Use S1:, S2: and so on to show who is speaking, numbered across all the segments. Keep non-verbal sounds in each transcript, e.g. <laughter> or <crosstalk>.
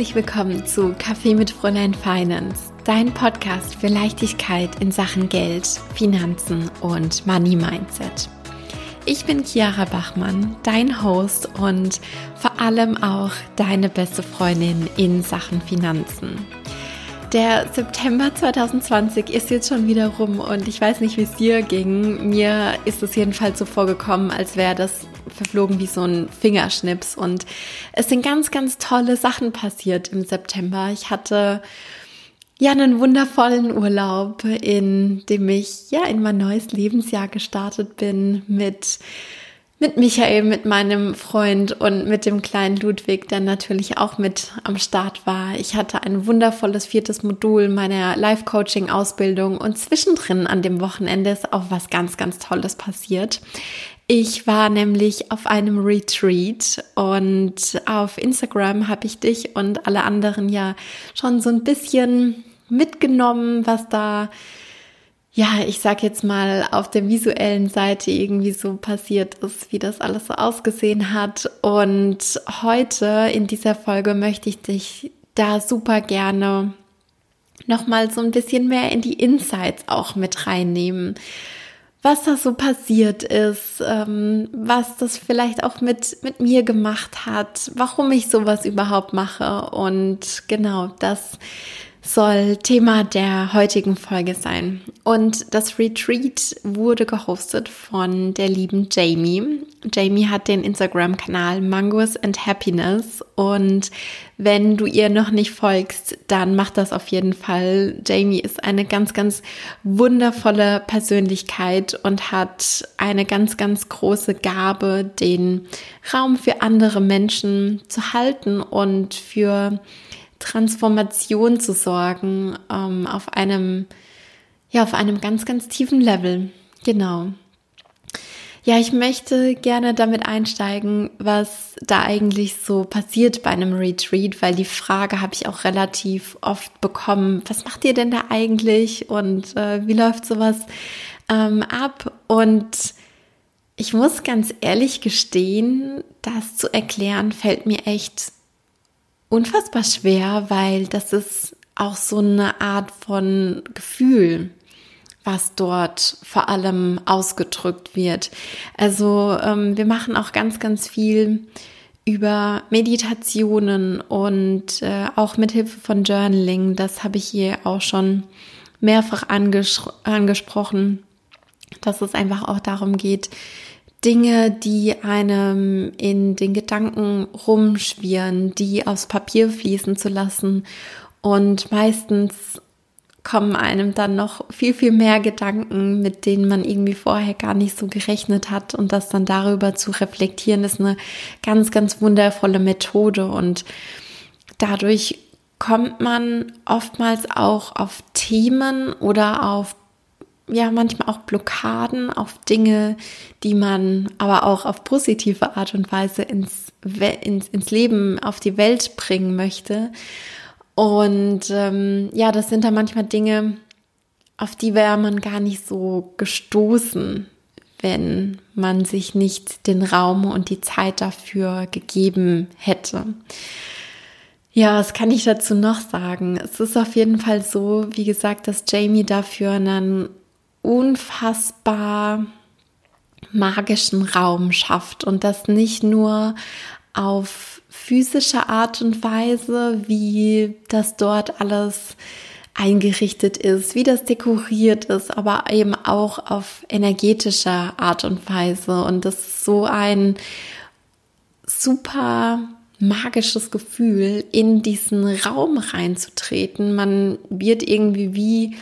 S1: Herzlich willkommen zu Kaffee mit Fräulein Finance, dein Podcast für Leichtigkeit in Sachen Geld, Finanzen und Money Mindset. Ich bin Chiara Bachmann, dein Host und vor allem auch deine beste Freundin in Sachen Finanzen. Der September 2020 ist jetzt schon wieder rum und ich weiß nicht, wie es dir ging. Mir ist es jedenfalls so vorgekommen, als wäre das verflogen wie so ein Fingerschnips. Und es sind ganz, ganz tolle Sachen passiert im September. Ich hatte ja einen wundervollen Urlaub, in dem ich ja in mein neues Lebensjahr gestartet bin mit mit Michael, mit meinem Freund und mit dem kleinen Ludwig, der natürlich auch mit am Start war. Ich hatte ein wundervolles viertes Modul meiner Life-Coaching-Ausbildung und zwischendrin an dem Wochenende ist auch was ganz, ganz Tolles passiert. Ich war nämlich auf einem Retreat und auf Instagram habe ich dich und alle anderen ja schon so ein bisschen mitgenommen, was da ja, ich sag jetzt mal, auf der visuellen Seite irgendwie so passiert ist, wie das alles so ausgesehen hat. Und heute in dieser Folge möchte ich dich da super gerne nochmal so ein bisschen mehr in die Insights auch mit reinnehmen. Was da so passiert ist, ähm, was das vielleicht auch mit, mit mir gemacht hat, warum ich sowas überhaupt mache. Und genau das soll Thema der heutigen Folge sein. Und das Retreat wurde gehostet von der lieben Jamie. Jamie hat den Instagram-Kanal Mangos and Happiness und wenn du ihr noch nicht folgst, dann mach das auf jeden Fall. Jamie ist eine ganz, ganz wundervolle Persönlichkeit und hat eine ganz, ganz große Gabe, den Raum für andere Menschen zu halten und für Transformation zu sorgen ähm, auf einem, ja, auf einem ganz, ganz tiefen Level. Genau. Ja, ich möchte gerne damit einsteigen, was da eigentlich so passiert bei einem Retreat, weil die Frage habe ich auch relativ oft bekommen, was macht ihr denn da eigentlich und äh, wie läuft sowas ähm, ab? Und ich muss ganz ehrlich gestehen, das zu erklären fällt mir echt unfassbar schwer, weil das ist auch so eine Art von Gefühl, was dort vor allem ausgedrückt wird. Also ähm, wir machen auch ganz, ganz viel über Meditationen und äh, auch mit Hilfe von Journaling. Das habe ich hier auch schon mehrfach anges angesprochen, dass es einfach auch darum geht, Dinge, die einem in den Gedanken rumschwirren, die aufs Papier fließen zu lassen. Und meistens kommen einem dann noch viel, viel mehr Gedanken, mit denen man irgendwie vorher gar nicht so gerechnet hat. Und das dann darüber zu reflektieren, ist eine ganz, ganz wundervolle Methode. Und dadurch kommt man oftmals auch auf Themen oder auf ja manchmal auch Blockaden auf Dinge, die man aber auch auf positive Art und Weise ins, ins, ins Leben, auf die Welt bringen möchte. Und ähm, ja, das sind dann manchmal Dinge, auf die wäre man gar nicht so gestoßen, wenn man sich nicht den Raum und die Zeit dafür gegeben hätte. Ja, was kann ich dazu noch sagen? Es ist auf jeden Fall so, wie gesagt, dass Jamie dafür einen unfassbar magischen Raum schafft und das nicht nur auf physische Art und Weise, wie das dort alles eingerichtet ist, wie das dekoriert ist, aber eben auch auf energetischer Art und Weise. Und das ist so ein super magisches Gefühl, in diesen Raum reinzutreten. Man wird irgendwie wie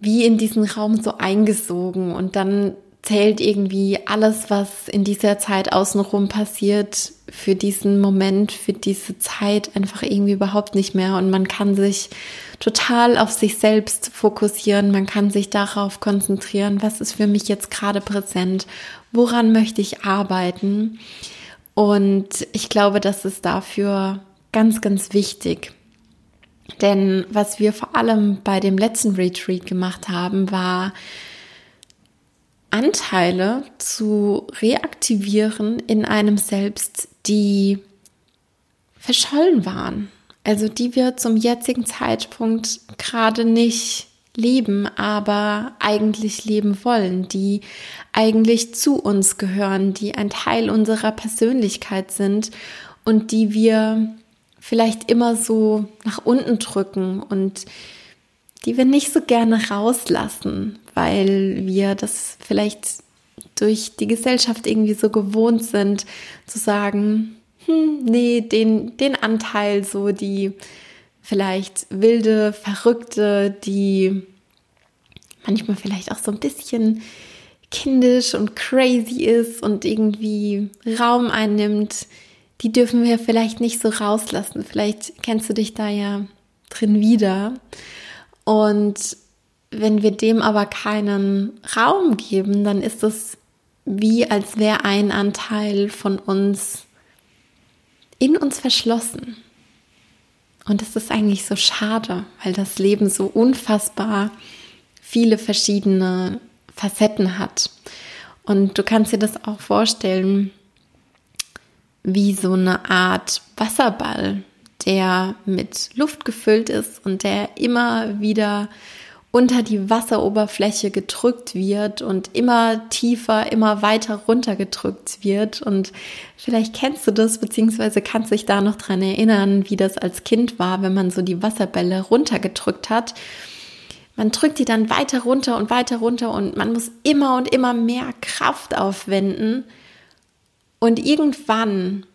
S1: wie in diesen Raum so eingesogen und dann zählt irgendwie alles, was in dieser Zeit außenrum passiert, für diesen Moment, für diese Zeit einfach irgendwie überhaupt nicht mehr. Und man kann sich total auf sich selbst fokussieren. Man kann sich darauf konzentrieren, was ist für mich jetzt gerade präsent, woran möchte ich arbeiten. Und ich glaube, das ist dafür ganz, ganz wichtig. Denn was wir vor allem bei dem letzten Retreat gemacht haben, war Anteile zu reaktivieren in einem selbst, die verschollen waren. Also die wir zum jetzigen Zeitpunkt gerade nicht leben, aber eigentlich leben wollen, die eigentlich zu uns gehören, die ein Teil unserer Persönlichkeit sind und die wir vielleicht immer so nach unten drücken und die wir nicht so gerne rauslassen, weil wir das vielleicht durch die Gesellschaft irgendwie so gewohnt sind, zu sagen, hm, nee, den, den Anteil, so die vielleicht wilde, verrückte, die manchmal vielleicht auch so ein bisschen kindisch und crazy ist und irgendwie Raum einnimmt, die dürfen wir vielleicht nicht so rauslassen. Vielleicht kennst du dich da ja drin wieder. Und wenn wir dem aber keinen Raum geben, dann ist es wie als wäre ein Anteil von uns in uns verschlossen. Und das ist eigentlich so schade, weil das Leben so unfassbar viele verschiedene Facetten hat. Und du kannst dir das auch vorstellen wie so eine Art Wasserball, der mit Luft gefüllt ist und der immer wieder unter die Wasseroberfläche gedrückt wird und immer tiefer, immer weiter runtergedrückt wird. Und vielleicht kennst du das, beziehungsweise kannst dich da noch dran erinnern, wie das als Kind war, wenn man so die Wasserbälle runtergedrückt hat. Man drückt die dann weiter runter und weiter runter und man muss immer und immer mehr Kraft aufwenden. Und irgendwann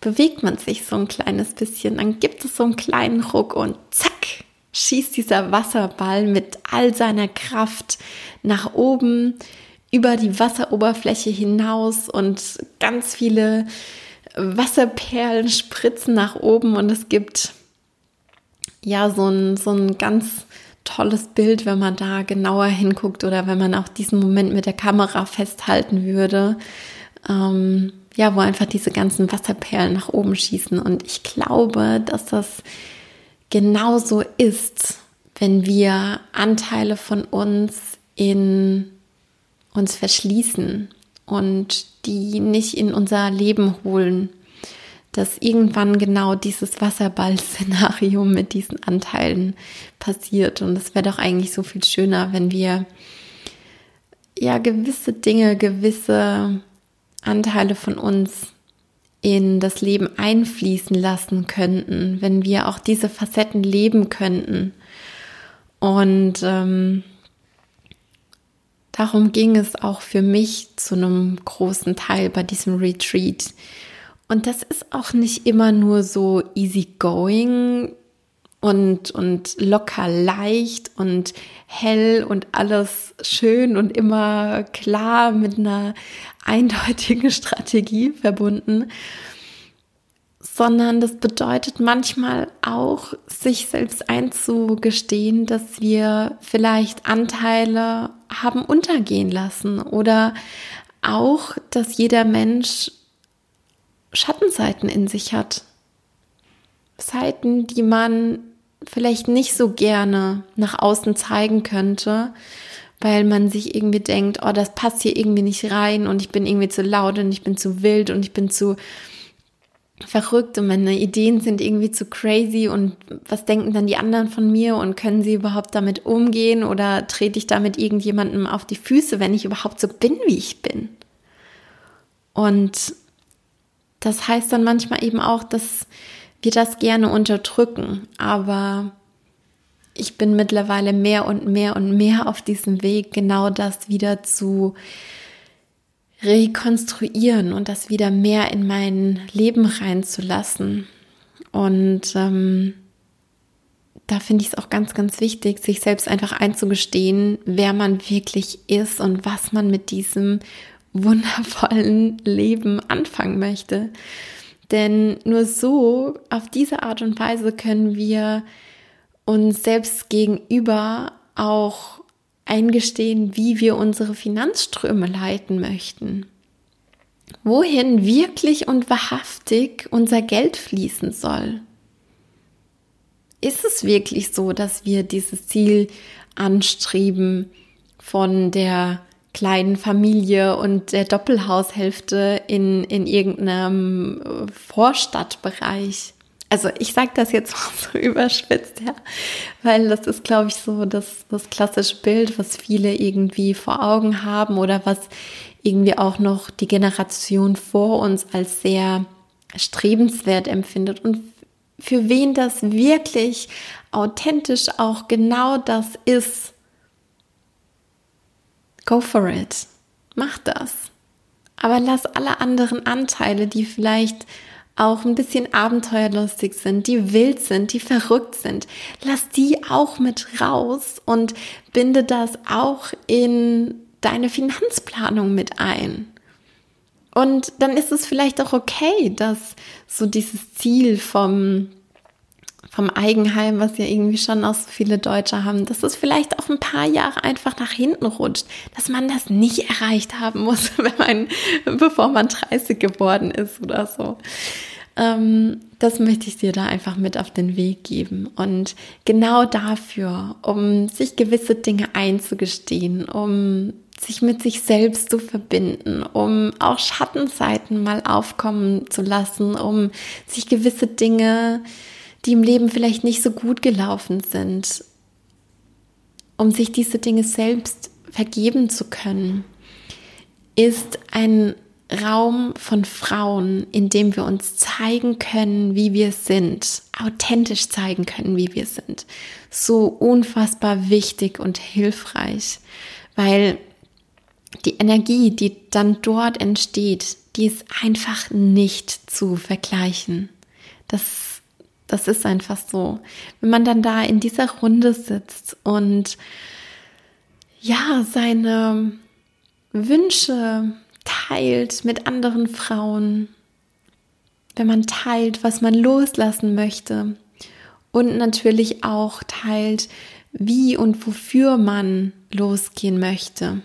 S1: bewegt man sich so ein kleines bisschen, dann gibt es so einen kleinen Ruck und zack, schießt dieser Wasserball mit all seiner Kraft nach oben über die Wasseroberfläche hinaus und ganz viele Wasserperlen spritzen nach oben und es gibt ja so ein, so ein ganz tolles Bild, wenn man da genauer hinguckt oder wenn man auch diesen Moment mit der Kamera festhalten würde. Ähm, ja, wo einfach diese ganzen Wasserperlen nach oben schießen. Und ich glaube, dass das genauso ist, wenn wir Anteile von uns in uns verschließen und die nicht in unser Leben holen, dass irgendwann genau dieses Wasserball-Szenario mit diesen Anteilen passiert. Und es wäre doch eigentlich so viel schöner, wenn wir ja gewisse Dinge, gewisse Anteile von uns in das Leben einfließen lassen könnten, wenn wir auch diese Facetten leben könnten. Und ähm, darum ging es auch für mich zu einem großen Teil bei diesem Retreat. Und das ist auch nicht immer nur so easy going und, und locker leicht und hell und alles schön und immer klar mit einer eindeutigen <laughs> Strategie verbunden, sondern das bedeutet manchmal auch, sich selbst einzugestehen, dass wir vielleicht Anteile haben untergehen lassen oder auch, dass jeder Mensch Schattenseiten in sich hat. Seiten, die man vielleicht nicht so gerne nach außen zeigen könnte, weil man sich irgendwie denkt, oh, das passt hier irgendwie nicht rein und ich bin irgendwie zu laut und ich bin zu wild und ich bin zu verrückt und meine Ideen sind irgendwie zu crazy und was denken dann die anderen von mir und können sie überhaupt damit umgehen oder trete ich damit irgendjemandem auf die Füße, wenn ich überhaupt so bin, wie ich bin? Und das heißt dann manchmal eben auch, dass wir das gerne unterdrücken, aber ich bin mittlerweile mehr und mehr und mehr auf diesem Weg, genau das wieder zu rekonstruieren und das wieder mehr in mein Leben reinzulassen. Und ähm, da finde ich es auch ganz, ganz wichtig, sich selbst einfach einzugestehen, wer man wirklich ist und was man mit diesem wundervollen <laughs> Leben anfangen möchte. Denn nur so, auf diese Art und Weise können wir uns selbst gegenüber auch eingestehen, wie wir unsere Finanzströme leiten möchten. Wohin wirklich und wahrhaftig unser Geld fließen soll. Ist es wirklich so, dass wir dieses Ziel anstreben von der kleinen Familie und der Doppelhaushälfte in, in irgendeinem Vorstadtbereich. also ich sage das jetzt <laughs> so überspitzt, ja, weil das ist, glaube ich, so das, das klassische Bild, was viele irgendwie vor Augen haben oder was irgendwie auch noch die Generation vor uns als sehr strebenswert empfindet und für wen das wirklich authentisch auch genau das ist. Go for it. Mach das. Aber lass alle anderen Anteile, die vielleicht auch ein bisschen abenteuerlustig sind, die wild sind, die verrückt sind, lass die auch mit raus und binde das auch in deine Finanzplanung mit ein. Und dann ist es vielleicht auch okay, dass so dieses Ziel vom vom Eigenheim, was ja irgendwie schon auch so viele Deutsche haben, dass es vielleicht auch ein paar Jahre einfach nach hinten rutscht, dass man das nicht erreicht haben muss, <laughs> wenn man, bevor man 30 geworden ist oder so. Ähm, das möchte ich dir da einfach mit auf den Weg geben. Und genau dafür, um sich gewisse Dinge einzugestehen, um sich mit sich selbst zu verbinden, um auch Schattenseiten mal aufkommen zu lassen, um sich gewisse Dinge die im Leben vielleicht nicht so gut gelaufen sind, um sich diese Dinge selbst vergeben zu können, ist ein Raum von Frauen, in dem wir uns zeigen können, wie wir sind, authentisch zeigen können, wie wir sind. So unfassbar wichtig und hilfreich, weil die Energie, die dann dort entsteht, die ist einfach nicht zu vergleichen. Das das ist einfach so. Wenn man dann da in dieser Runde sitzt und ja, seine Wünsche teilt mit anderen Frauen, wenn man teilt, was man loslassen möchte und natürlich auch teilt, wie und wofür man losgehen möchte,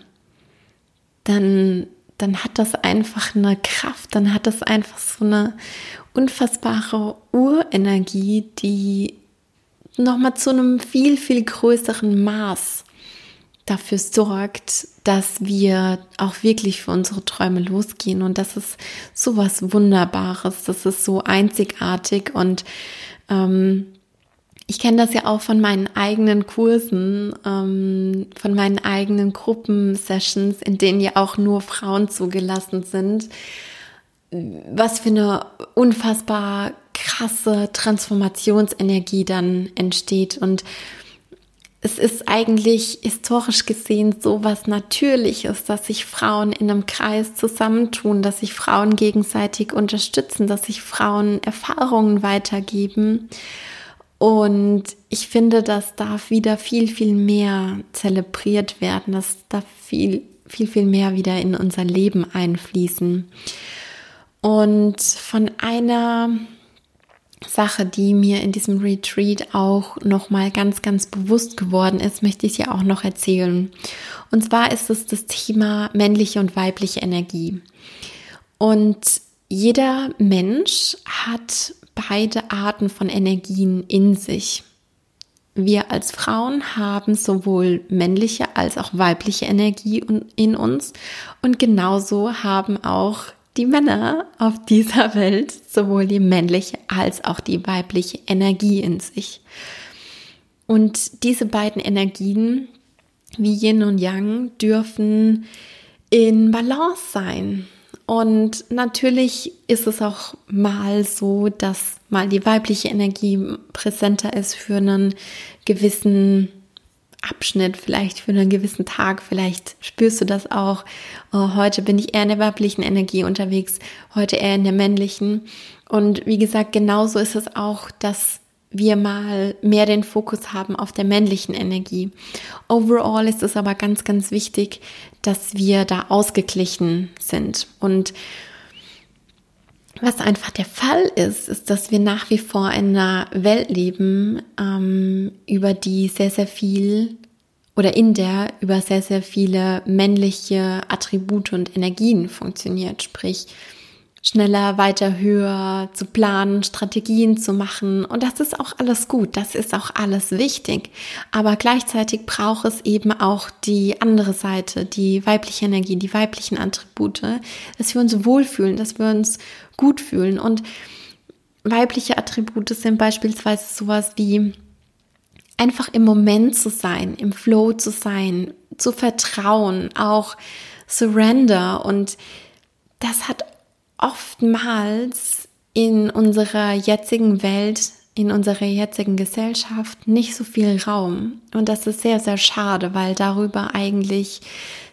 S1: dann, dann hat das einfach eine Kraft, dann hat das einfach so eine unfassbare Urenergie, die nochmal zu einem viel, viel größeren Maß dafür sorgt, dass wir auch wirklich für unsere Träume losgehen. Und das ist so was Wunderbares, das ist so einzigartig. Und ähm, ich kenne das ja auch von meinen eigenen Kursen, ähm, von meinen eigenen Gruppensessions, in denen ja auch nur Frauen zugelassen sind was für eine unfassbar krasse Transformationsenergie dann entsteht. Und es ist eigentlich historisch gesehen so was Natürliches, dass sich Frauen in einem Kreis zusammentun, dass sich Frauen gegenseitig unterstützen, dass sich Frauen Erfahrungen weitergeben. Und ich finde, das darf wieder viel, viel mehr zelebriert werden. Das darf viel, viel, viel mehr wieder in unser Leben einfließen. Und von einer Sache, die mir in diesem Retreat auch noch mal ganz ganz bewusst geworden ist, möchte ich dir auch noch erzählen. Und zwar ist es das Thema männliche und weibliche Energie. Und jeder Mensch hat beide Arten von Energien in sich. Wir als Frauen haben sowohl männliche als auch weibliche Energie in uns und genauso haben auch die Männer auf dieser Welt sowohl die männliche als auch die weibliche Energie in sich. Und diese beiden Energien, wie Yin und Yang, dürfen in Balance sein. Und natürlich ist es auch mal so, dass mal die weibliche Energie präsenter ist für einen gewissen Abschnitt, vielleicht für einen gewissen Tag, vielleicht spürst du das auch. Oh, heute bin ich eher in der weiblichen Energie unterwegs, heute eher in der männlichen. Und wie gesagt, genauso ist es auch, dass wir mal mehr den Fokus haben auf der männlichen Energie. Overall ist es aber ganz, ganz wichtig, dass wir da ausgeglichen sind. Und was einfach der Fall ist, ist, dass wir nach wie vor in einer Welt leben, ähm, über die sehr, sehr viel oder in der über sehr, sehr viele männliche Attribute und Energien funktioniert. Sprich, schneller, weiter, höher zu planen, Strategien zu machen. Und das ist auch alles gut, das ist auch alles wichtig. Aber gleichzeitig braucht es eben auch die andere Seite, die weibliche Energie, die weiblichen Attribute, dass wir uns wohlfühlen, dass wir uns gut fühlen. Und weibliche Attribute sind beispielsweise sowas wie einfach im Moment zu sein, im Flow zu sein, zu vertrauen, auch Surrender. Und das hat oftmals in unserer jetzigen Welt, in unserer jetzigen Gesellschaft nicht so viel Raum. Und das ist sehr, sehr schade, weil darüber eigentlich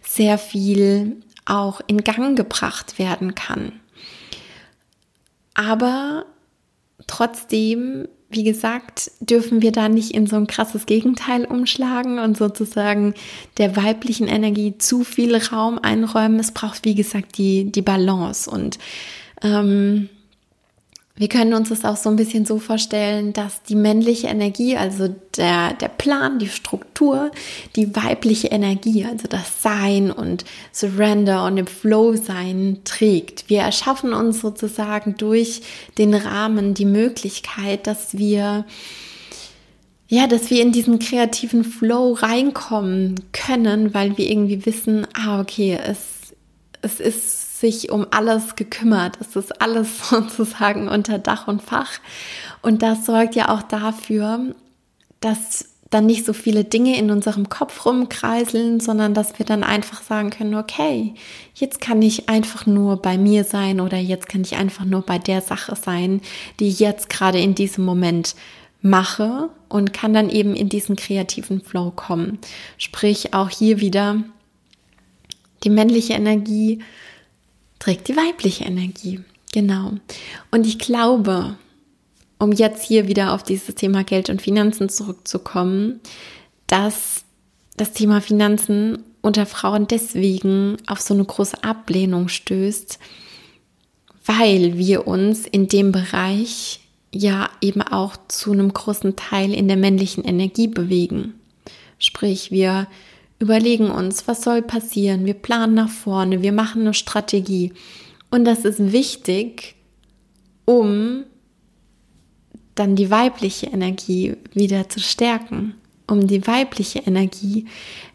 S1: sehr viel auch in Gang gebracht werden kann. Aber trotzdem wie gesagt, dürfen wir da nicht in so ein krasses Gegenteil umschlagen und sozusagen der weiblichen Energie zu viel Raum einräumen. Es braucht, wie gesagt, die, die Balance. Und ähm, wir können uns das auch so ein bisschen so vorstellen, dass die männliche Energie, also der, der Plan, die Struktur, die weibliche Energie, also das Sein und Surrender und im Flow sein trägt. Wir erschaffen uns sozusagen durch den Rahmen die Möglichkeit, dass wir ja, dass wir in diesen kreativen Flow reinkommen können, weil wir irgendwie wissen, ah, okay, es, es ist sich um alles gekümmert. Es ist alles <laughs> sozusagen unter Dach und Fach. Und das sorgt ja auch dafür, dass dann nicht so viele Dinge in unserem Kopf rumkreiseln, sondern dass wir dann einfach sagen können, okay, jetzt kann ich einfach nur bei mir sein oder jetzt kann ich einfach nur bei der Sache sein, die ich jetzt gerade in diesem Moment mache und kann dann eben in diesen kreativen Flow kommen. Sprich auch hier wieder die männliche Energie trägt die weibliche Energie. Genau. Und ich glaube, um jetzt hier wieder auf dieses Thema Geld und Finanzen zurückzukommen, dass das Thema Finanzen unter Frauen deswegen auf so eine große Ablehnung stößt, weil wir uns in dem Bereich ja eben auch zu einem großen Teil in der männlichen Energie bewegen. Sprich, wir überlegen uns, was soll passieren, wir planen nach vorne, wir machen eine Strategie. Und das ist wichtig, um dann die weibliche Energie wieder zu stärken, um die weibliche Energie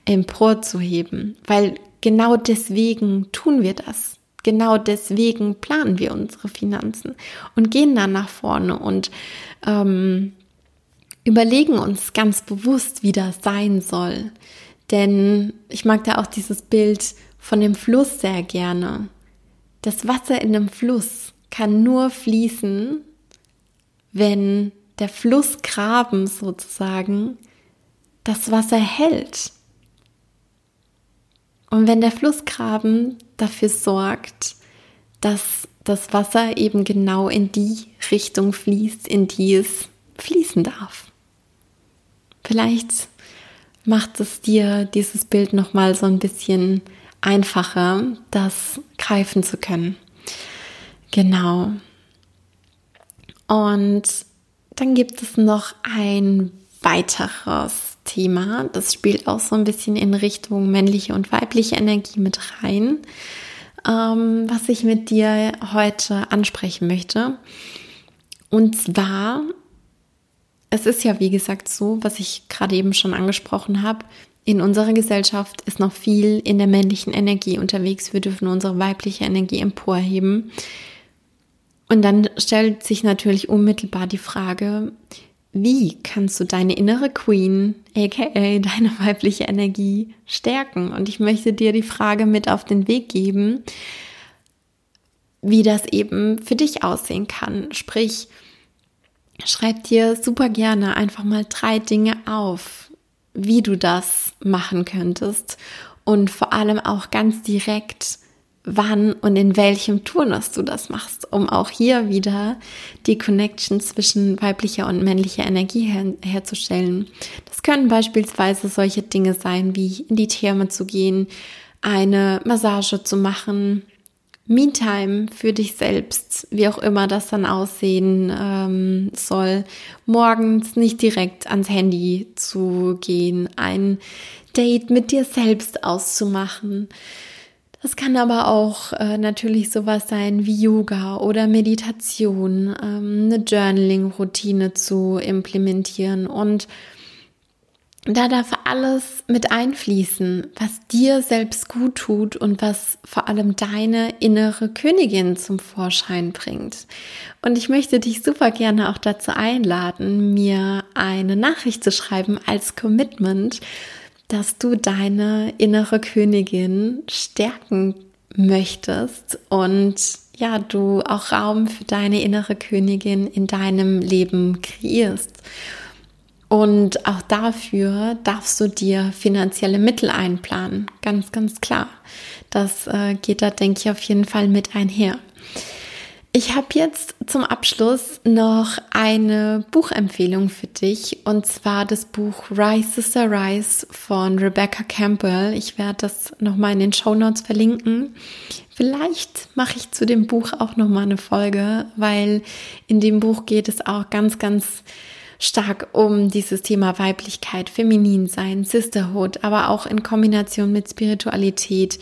S1: emporzuheben, weil genau deswegen tun wir das. Genau deswegen planen wir unsere Finanzen und gehen dann nach vorne und ähm, überlegen uns ganz bewusst, wie das sein soll. Denn ich mag da auch dieses Bild von dem Fluss sehr gerne. Das Wasser in dem Fluss kann nur fließen, wenn der Flussgraben sozusagen das Wasser hält. Und wenn der Flussgraben dafür sorgt, dass das Wasser eben genau in die Richtung fließt, in die es fließen darf. Vielleicht macht es dir dieses Bild noch mal so ein bisschen einfacher, das greifen zu können. Genau. Und dann gibt es noch ein weiteres Thema, das spielt auch so ein bisschen in Richtung männliche und weibliche Energie mit rein, ähm, was ich mit dir heute ansprechen möchte. Und zwar es ist ja, wie gesagt, so, was ich gerade eben schon angesprochen habe. In unserer Gesellschaft ist noch viel in der männlichen Energie unterwegs. Wir dürfen unsere weibliche Energie emporheben. Und dann stellt sich natürlich unmittelbar die Frage, wie kannst du deine innere Queen, aka deine weibliche Energie, stärken? Und ich möchte dir die Frage mit auf den Weg geben, wie das eben für dich aussehen kann. Sprich, schreib dir super gerne einfach mal drei Dinge auf, wie du das machen könntest und vor allem auch ganz direkt, wann und in welchem Turnus du das machst, um auch hier wieder die Connection zwischen weiblicher und männlicher Energie her herzustellen. Das können beispielsweise solche Dinge sein, wie in die Therme zu gehen, eine Massage zu machen, Me-Time für dich selbst, wie auch immer das dann aussehen ähm, soll, morgens nicht direkt ans Handy zu gehen, ein Date mit dir selbst auszumachen. Das kann aber auch äh, natürlich sowas sein wie Yoga oder Meditation, ähm, eine Journaling-Routine zu implementieren und da darf alles mit einfließen, was dir selbst gut tut und was vor allem deine innere Königin zum Vorschein bringt. Und ich möchte dich super gerne auch dazu einladen, mir eine Nachricht zu schreiben als Commitment, dass du deine innere Königin stärken möchtest und ja, du auch Raum für deine innere Königin in deinem Leben kreierst. Und auch dafür darfst du dir finanzielle Mittel einplanen. Ganz, ganz klar. Das äh, geht da, denke ich, auf jeden Fall mit einher. Ich habe jetzt zum Abschluss noch eine Buchempfehlung für dich und zwar das Buch Rise Sister Rise von Rebecca Campbell. Ich werde das nochmal in den Show Notes verlinken. Vielleicht mache ich zu dem Buch auch nochmal eine Folge, weil in dem Buch geht es auch ganz, ganz stark um dieses Thema Weiblichkeit, Femininsein, Sisterhood, aber auch in Kombination mit Spiritualität,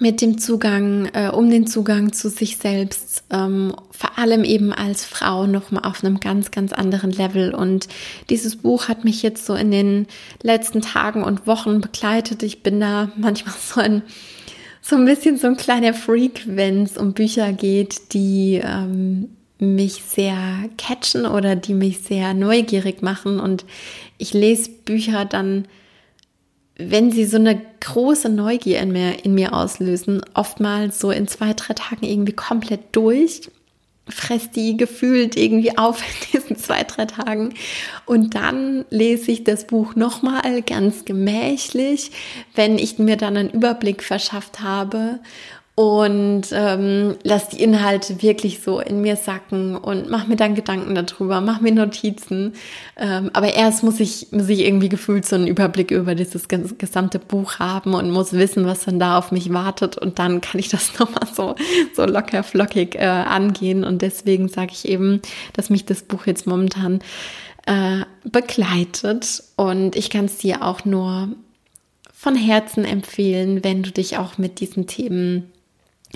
S1: mit dem Zugang, äh, um den Zugang zu sich selbst, ähm, vor allem eben als Frau nochmal auf einem ganz, ganz anderen Level. Und dieses Buch hat mich jetzt so in den letzten Tagen und Wochen begleitet. Ich bin da manchmal so ein so ein bisschen so ein kleiner Freak, wenn es um Bücher geht, die ähm, mich sehr catchen oder die mich sehr neugierig machen. Und ich lese Bücher dann, wenn sie so eine große Neugier in mir, in mir auslösen, oftmals so in zwei, drei Tagen irgendwie komplett durch, fresst die gefühlt irgendwie auf in diesen zwei, drei Tagen. Und dann lese ich das Buch nochmal ganz gemächlich, wenn ich mir dann einen Überblick verschafft habe und ähm, lass die Inhalte wirklich so in mir sacken und mach mir dann Gedanken darüber, mach mir Notizen. Ähm, aber erst muss ich, muss ich irgendwie gefühlt so einen Überblick über dieses gesamte Buch haben und muss wissen, was dann da auf mich wartet. Und dann kann ich das <laughs> nochmal so, so locker flockig äh, angehen. Und deswegen sage ich eben, dass mich das Buch jetzt momentan äh, begleitet. Und ich kann es dir auch nur von Herzen empfehlen, wenn du dich auch mit diesen Themen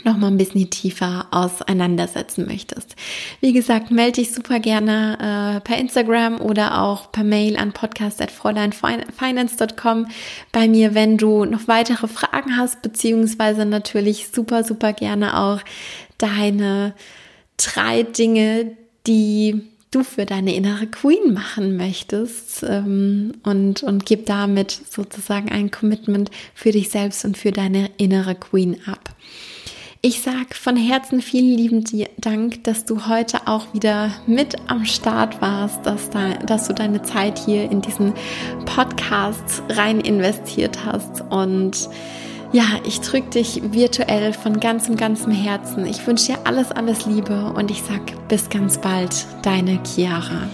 S1: noch mal ein bisschen tiefer auseinandersetzen möchtest. Wie gesagt, melde dich super gerne äh, per Instagram oder auch per Mail an podcast@fräuleinfinance.com bei mir, wenn du noch weitere Fragen hast, beziehungsweise natürlich super, super gerne auch deine drei Dinge, die du für deine innere Queen machen möchtest ähm, und, und gib damit sozusagen ein Commitment für dich selbst und für deine innere Queen ab. Ich sage von Herzen vielen lieben Dank, dass du heute auch wieder mit am Start warst, dass, da, dass du deine Zeit hier in diesen Podcast rein investiert hast. Und ja, ich drücke dich virtuell von ganzem, ganzem Herzen. Ich wünsche dir alles, alles Liebe und ich sage bis ganz bald, deine Chiara.